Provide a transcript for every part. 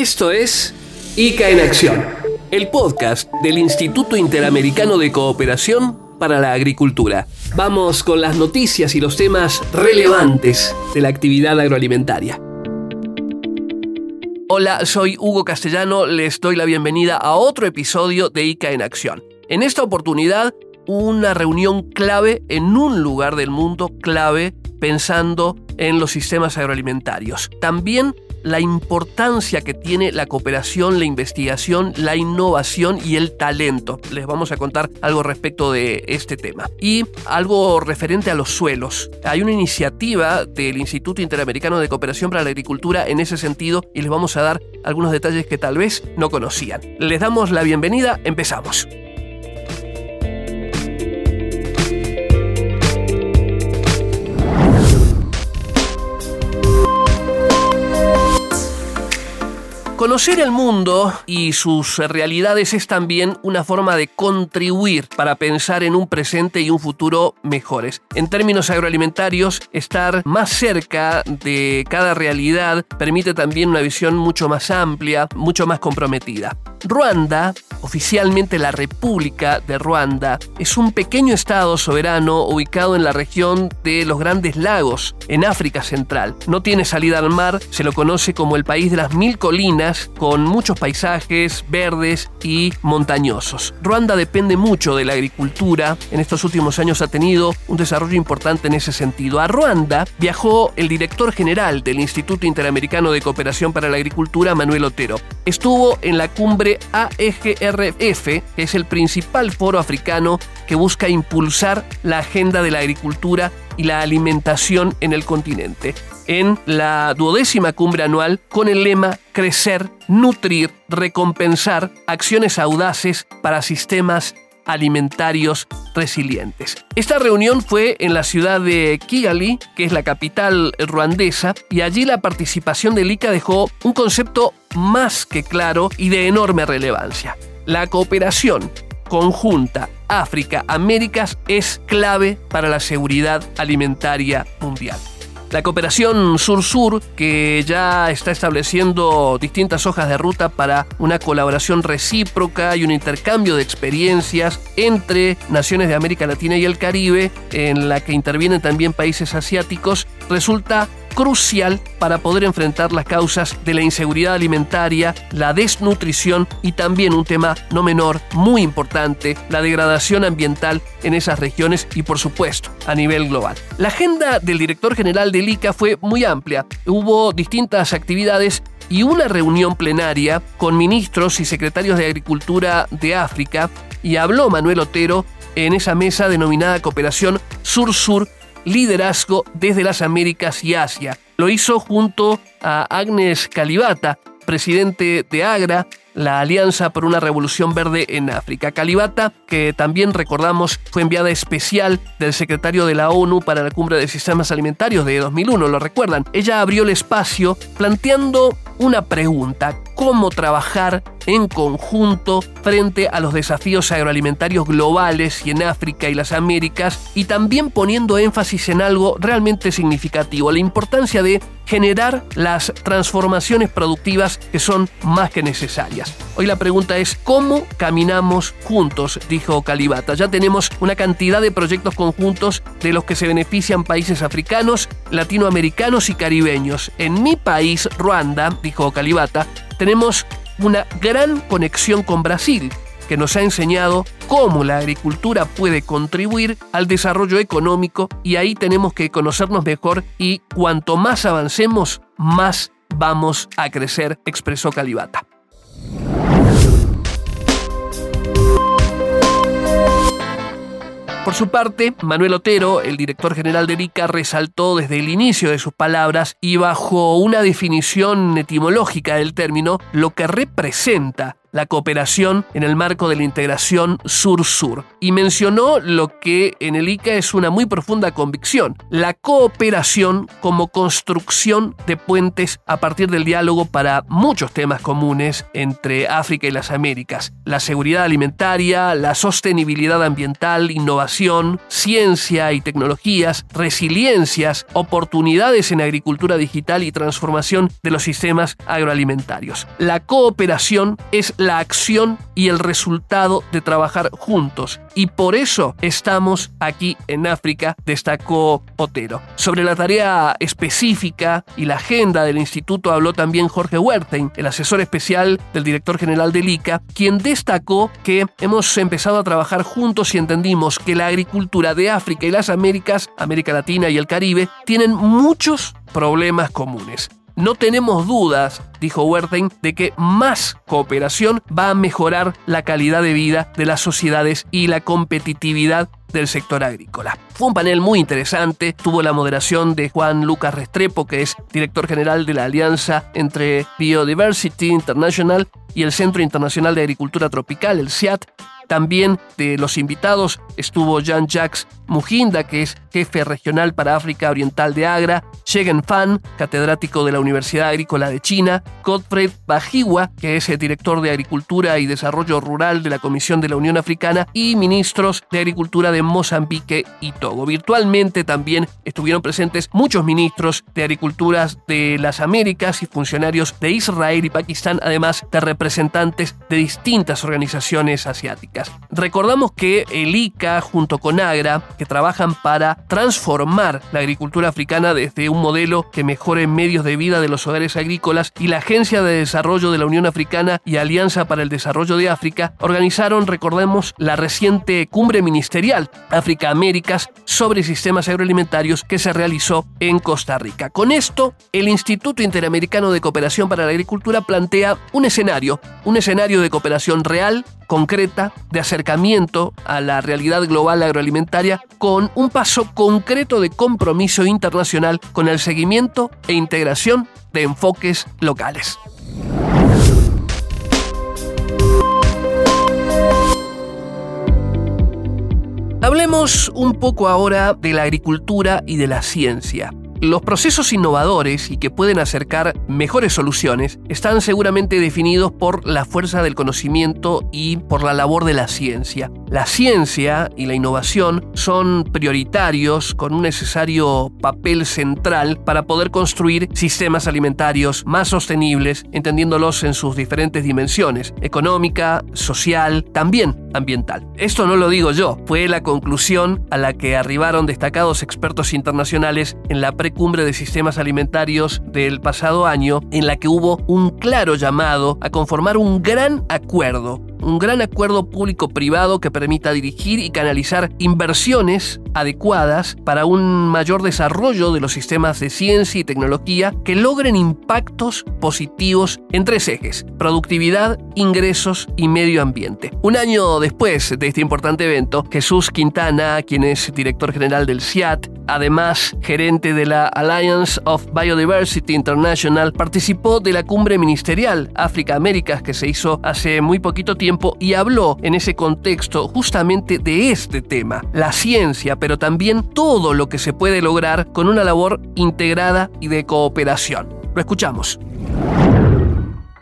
Esto es ICA en Acción, el podcast del Instituto Interamericano de Cooperación para la Agricultura. Vamos con las noticias y los temas relevantes de la actividad agroalimentaria. Hola, soy Hugo Castellano, les doy la bienvenida a otro episodio de ICA en Acción. En esta oportunidad, una reunión clave en un lugar del mundo clave pensando en los sistemas agroalimentarios. También la importancia que tiene la cooperación, la investigación, la innovación y el talento. Les vamos a contar algo respecto de este tema. Y algo referente a los suelos. Hay una iniciativa del Instituto Interamericano de Cooperación para la Agricultura en ese sentido y les vamos a dar algunos detalles que tal vez no conocían. Les damos la bienvenida, empezamos. Conocer el mundo y sus realidades es también una forma de contribuir para pensar en un presente y un futuro mejores. En términos agroalimentarios, estar más cerca de cada realidad permite también una visión mucho más amplia, mucho más comprometida. Ruanda, oficialmente la República de Ruanda, es un pequeño estado soberano ubicado en la región de los Grandes Lagos, en África Central. No tiene salida al mar, se lo conoce como el país de las mil colinas, con muchos paisajes verdes y montañosos. Ruanda depende mucho de la agricultura, en estos últimos años ha tenido un desarrollo importante en ese sentido. A Ruanda viajó el director general del Instituto Interamericano de Cooperación para la Agricultura, Manuel Otero. Estuvo en la cumbre AEGRF, que es el principal foro africano que busca impulsar la agenda de la agricultura y la alimentación en el continente, en la duodécima cumbre anual con el lema Crecer, Nutrir, Recompensar, acciones audaces para sistemas alimentarios resilientes. Esta reunión fue en la ciudad de Kigali, que es la capital ruandesa, y allí la participación del ICA dejó un concepto más que claro y de enorme relevancia. La cooperación conjunta África-Américas es clave para la seguridad alimentaria mundial. La cooperación sur-sur, que ya está estableciendo distintas hojas de ruta para una colaboración recíproca y un intercambio de experiencias entre naciones de América Latina y el Caribe, en la que intervienen también países asiáticos, resulta crucial para poder enfrentar las causas de la inseguridad alimentaria, la desnutrición y también un tema no menor, muy importante, la degradación ambiental en esas regiones y por supuesto a nivel global. La agenda del director general del ICA fue muy amplia. Hubo distintas actividades y una reunión plenaria con ministros y secretarios de Agricultura de África y habló Manuel Otero en esa mesa denominada Cooperación Sur-Sur liderazgo desde las Américas y Asia. Lo hizo junto a Agnes Calibata, presidente de AGRA, la Alianza por una Revolución Verde en África. Calibata, que también recordamos fue enviada especial del secretario de la ONU para la Cumbre de Sistemas Alimentarios de 2001, lo recuerdan. Ella abrió el espacio planteando una pregunta, ¿cómo trabajar en conjunto frente a los desafíos agroalimentarios globales y en África y las Américas y también poniendo énfasis en algo realmente significativo, la importancia de generar las transformaciones productivas que son más que necesarias. Hoy la pregunta es ¿cómo caminamos juntos? dijo Calibata. Ya tenemos una cantidad de proyectos conjuntos de los que se benefician países africanos, latinoamericanos y caribeños. En mi país, Ruanda, dijo Calibata, tenemos una gran conexión con Brasil, que nos ha enseñado cómo la agricultura puede contribuir al desarrollo económico y ahí tenemos que conocernos mejor y cuanto más avancemos, más vamos a crecer, expresó Calibata. Por su parte, Manuel Otero, el director general de ICA, resaltó desde el inicio de sus palabras y bajo una definición etimológica del término lo que representa la cooperación en el marco de la integración sur-sur. Y mencionó lo que en el ICA es una muy profunda convicción, la cooperación como construcción de puentes a partir del diálogo para muchos temas comunes entre África y las Américas, la seguridad alimentaria, la sostenibilidad ambiental, innovación, ciencia y tecnologías, resiliencias, oportunidades en agricultura digital y transformación de los sistemas agroalimentarios. La cooperación es la acción y el resultado de trabajar juntos y por eso estamos aquí en África, destacó Otero. Sobre la tarea específica y la agenda del instituto habló también Jorge Wertheim, el asesor especial del director general del ICA, quien destacó que hemos empezado a trabajar juntos y entendimos que la agricultura de África y las Américas, América Latina y el Caribe, tienen muchos problemas comunes. No tenemos dudas, dijo Wertheim, de que más cooperación va a mejorar la calidad de vida de las sociedades y la competitividad del sector agrícola. Fue un panel muy interesante, tuvo la moderación de Juan Lucas Restrepo, que es director general de la alianza entre Biodiversity International y el Centro Internacional de Agricultura Tropical, el CIAT, también de los invitados estuvo Jean-Jacques Mujinda, que es jefe regional para África Oriental de Agra, Shegen Fan, catedrático de la Universidad Agrícola de China, Godfred Bajiwa, que es el director de Agricultura y Desarrollo Rural de la Comisión de la Unión Africana, y ministros de Agricultura de Mozambique y Togo. Virtualmente también estuvieron presentes muchos ministros de Agricultura de las Américas y funcionarios de Israel y Pakistán, además de representantes de distintas organizaciones asiáticas. Recordamos que el ICA junto con AGRA, que trabajan para transformar la agricultura africana desde un modelo que mejore medios de vida de los hogares agrícolas y la Agencia de Desarrollo de la Unión Africana y Alianza para el Desarrollo de África organizaron, recordemos, la reciente cumbre ministerial África-Américas sobre sistemas agroalimentarios que se realizó en Costa Rica. Con esto, el Instituto Interamericano de Cooperación para la Agricultura plantea un escenario, un escenario de cooperación real, concreta, de acercamiento a la realidad global agroalimentaria con un paso concreto de compromiso internacional con el seguimiento e integración de enfoques locales. Hablemos un poco ahora de la agricultura y de la ciencia. Los procesos innovadores y que pueden acercar mejores soluciones están seguramente definidos por la fuerza del conocimiento y por la labor de la ciencia. La ciencia y la innovación son prioritarios con un necesario papel central para poder construir sistemas alimentarios más sostenibles, entendiéndolos en sus diferentes dimensiones, económica, social, también ambiental. Esto no lo digo yo, fue la conclusión a la que arribaron destacados expertos internacionales en la pre cumbre de sistemas alimentarios del pasado año, en la que hubo un claro llamado a conformar un gran acuerdo un gran acuerdo público-privado que permita dirigir y canalizar inversiones adecuadas para un mayor desarrollo de los sistemas de ciencia y tecnología que logren impactos positivos en tres ejes, productividad, ingresos y medio ambiente. Un año después de este importante evento, Jesús Quintana, quien es director general del CIAT, además gerente de la Alliance of Biodiversity International, participó de la cumbre ministerial África-Américas que se hizo hace muy poquito tiempo y habló en ese contexto justamente de este tema, la ciencia, pero también todo lo que se puede lograr con una labor integrada y de cooperación. Lo escuchamos.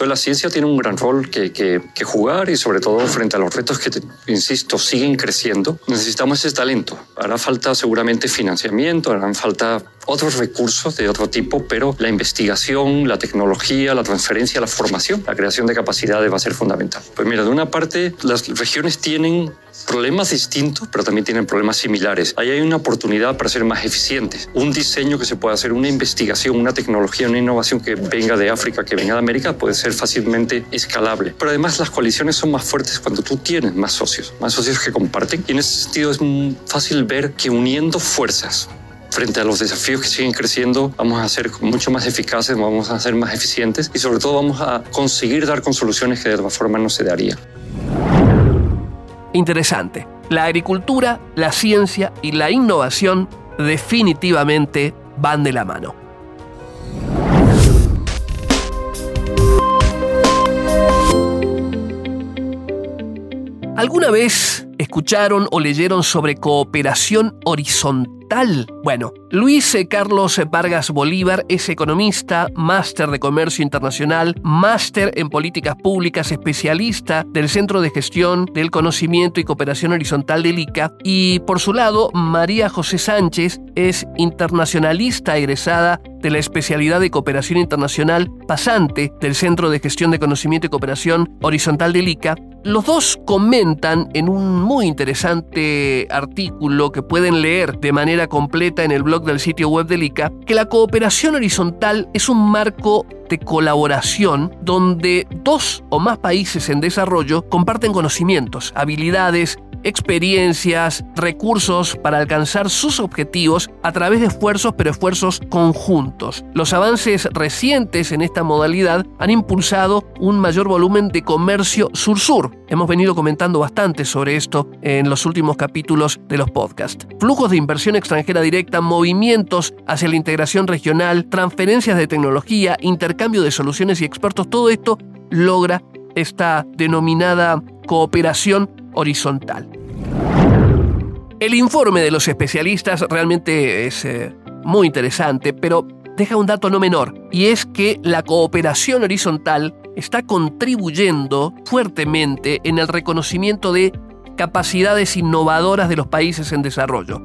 Entonces la ciencia tiene un gran rol que, que, jugar y sobre todo frente a los retos que, insisto, siguen creciendo, necesitamos ese talento. Hará falta seguramente financiamiento, harán falta otros recursos de otro tipo, pero la investigación, la tecnología, la transferencia, la formación, la creación de capacidades va a ser fundamental. Pues mira, de una parte, las regiones tienen problemas distintos, pero también tienen problemas similares. Ahí hay una oportunidad para ser más eficientes. Un diseño que se pueda hacer, una investigación, una tecnología, una innovación que venga de África, que venga de América, puede ser fácilmente escalable. Pero además las coaliciones son más fuertes cuando tú tienes más socios, más socios que comparten. Y en ese sentido es fácil ver que uniendo fuerzas, frente a los desafíos que siguen creciendo, vamos a ser mucho más eficaces, vamos a ser más eficientes y sobre todo vamos a conseguir dar con soluciones que de otra forma no se daría. Interesante. La agricultura, la ciencia y la innovación definitivamente van de la mano. ¿Alguna vez escucharon o leyeron sobre cooperación horizontal? Bueno, Luis Carlos Vargas Bolívar es economista, máster de comercio internacional, máster en políticas públicas, especialista del Centro de Gestión del Conocimiento y Cooperación Horizontal del ICA. Y por su lado María José Sánchez es internacionalista egresada de la especialidad de cooperación internacional pasante del Centro de Gestión de Conocimiento y Cooperación Horizontal del ICA los dos comentan en un muy interesante artículo que pueden leer de manera completa en el blog del sitio web del ICA que la cooperación horizontal es un marco colaboración donde dos o más países en desarrollo comparten conocimientos, habilidades, experiencias, recursos para alcanzar sus objetivos a través de esfuerzos, pero esfuerzos conjuntos. Los avances recientes en esta modalidad han impulsado un mayor volumen de comercio sur-sur. Hemos venido comentando bastante sobre esto en los últimos capítulos de los podcasts. Flujos de inversión extranjera directa, movimientos hacia la integración regional, transferencias de tecnología, intercambio de soluciones y expertos, todo esto logra esta denominada cooperación horizontal. El informe de los especialistas realmente es eh, muy interesante, pero deja un dato no menor, y es que la cooperación horizontal está contribuyendo fuertemente en el reconocimiento de capacidades innovadoras de los países en desarrollo,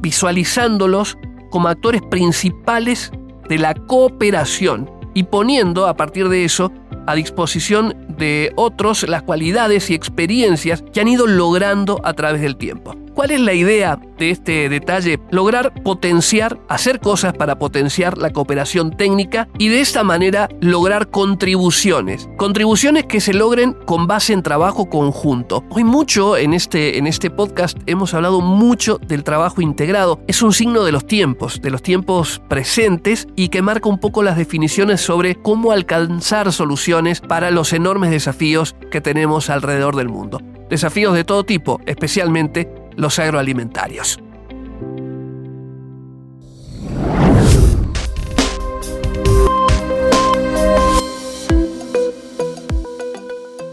visualizándolos como actores principales de la cooperación y poniendo a partir de eso a disposición de otros las cualidades y experiencias que han ido logrando a través del tiempo. ¿Cuál es la idea de este detalle? Lograr potenciar, hacer cosas para potenciar la cooperación técnica y de esta manera lograr contribuciones. Contribuciones que se logren con base en trabajo conjunto. Hoy mucho en este, en este podcast hemos hablado mucho del trabajo integrado. Es un signo de los tiempos, de los tiempos presentes y que marca un poco las definiciones sobre cómo alcanzar soluciones para los enormes desafíos que tenemos alrededor del mundo. Desafíos de todo tipo, especialmente los agroalimentarios.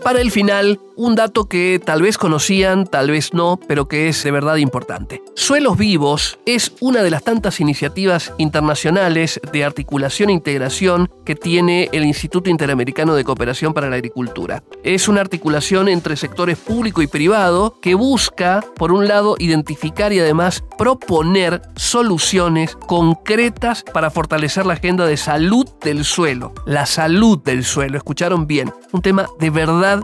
Para el final, un dato que tal vez conocían, tal vez no, pero que es de verdad importante. Suelos Vivos es una de las tantas iniciativas internacionales de articulación e integración que tiene el Instituto Interamericano de Cooperación para la Agricultura. Es una articulación entre sectores público y privado que busca, por un lado, identificar y además proponer soluciones concretas para fortalecer la agenda de salud del suelo. La salud del suelo, escucharon bien, un tema de verdad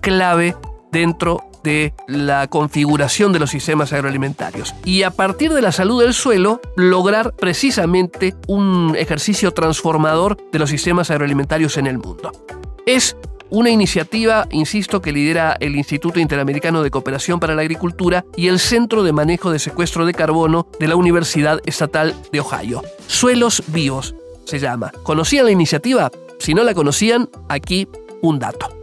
clave dentro de la configuración de los sistemas agroalimentarios. Y a partir de la salud del suelo, lograr precisamente un ejercicio transformador de los sistemas agroalimentarios en el mundo. Es una iniciativa, insisto, que lidera el Instituto Interamericano de Cooperación para la Agricultura y el Centro de Manejo de Secuestro de Carbono de la Universidad Estatal de Ohio. Suelos Vivos se llama. ¿Conocían la iniciativa? Si no la conocían, aquí un dato.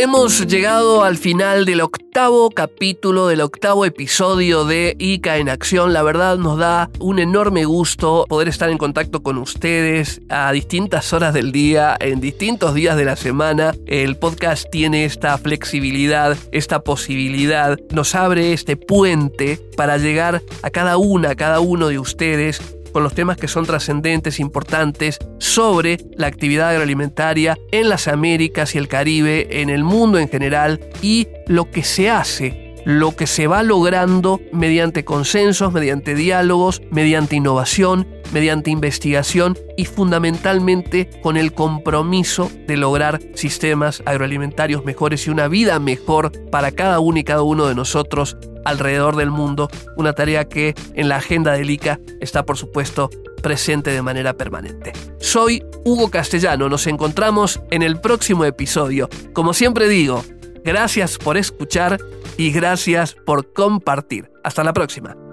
Hemos llegado al final del octavo capítulo, del octavo episodio de ICA en Acción. La verdad nos da un enorme gusto poder estar en contacto con ustedes a distintas horas del día, en distintos días de la semana. El podcast tiene esta flexibilidad, esta posibilidad, nos abre este puente para llegar a cada una, a cada uno de ustedes con los temas que son trascendentes, importantes sobre la actividad agroalimentaria en las Américas y el Caribe, en el mundo en general y lo que se hace lo que se va logrando mediante consensos, mediante diálogos, mediante innovación, mediante investigación y fundamentalmente con el compromiso de lograr sistemas agroalimentarios mejores y una vida mejor para cada uno y cada uno de nosotros alrededor del mundo, una tarea que en la agenda del ICA está por supuesto presente de manera permanente. Soy Hugo Castellano, nos encontramos en el próximo episodio. Como siempre digo, gracias por escuchar y gracias por compartir. Hasta la próxima.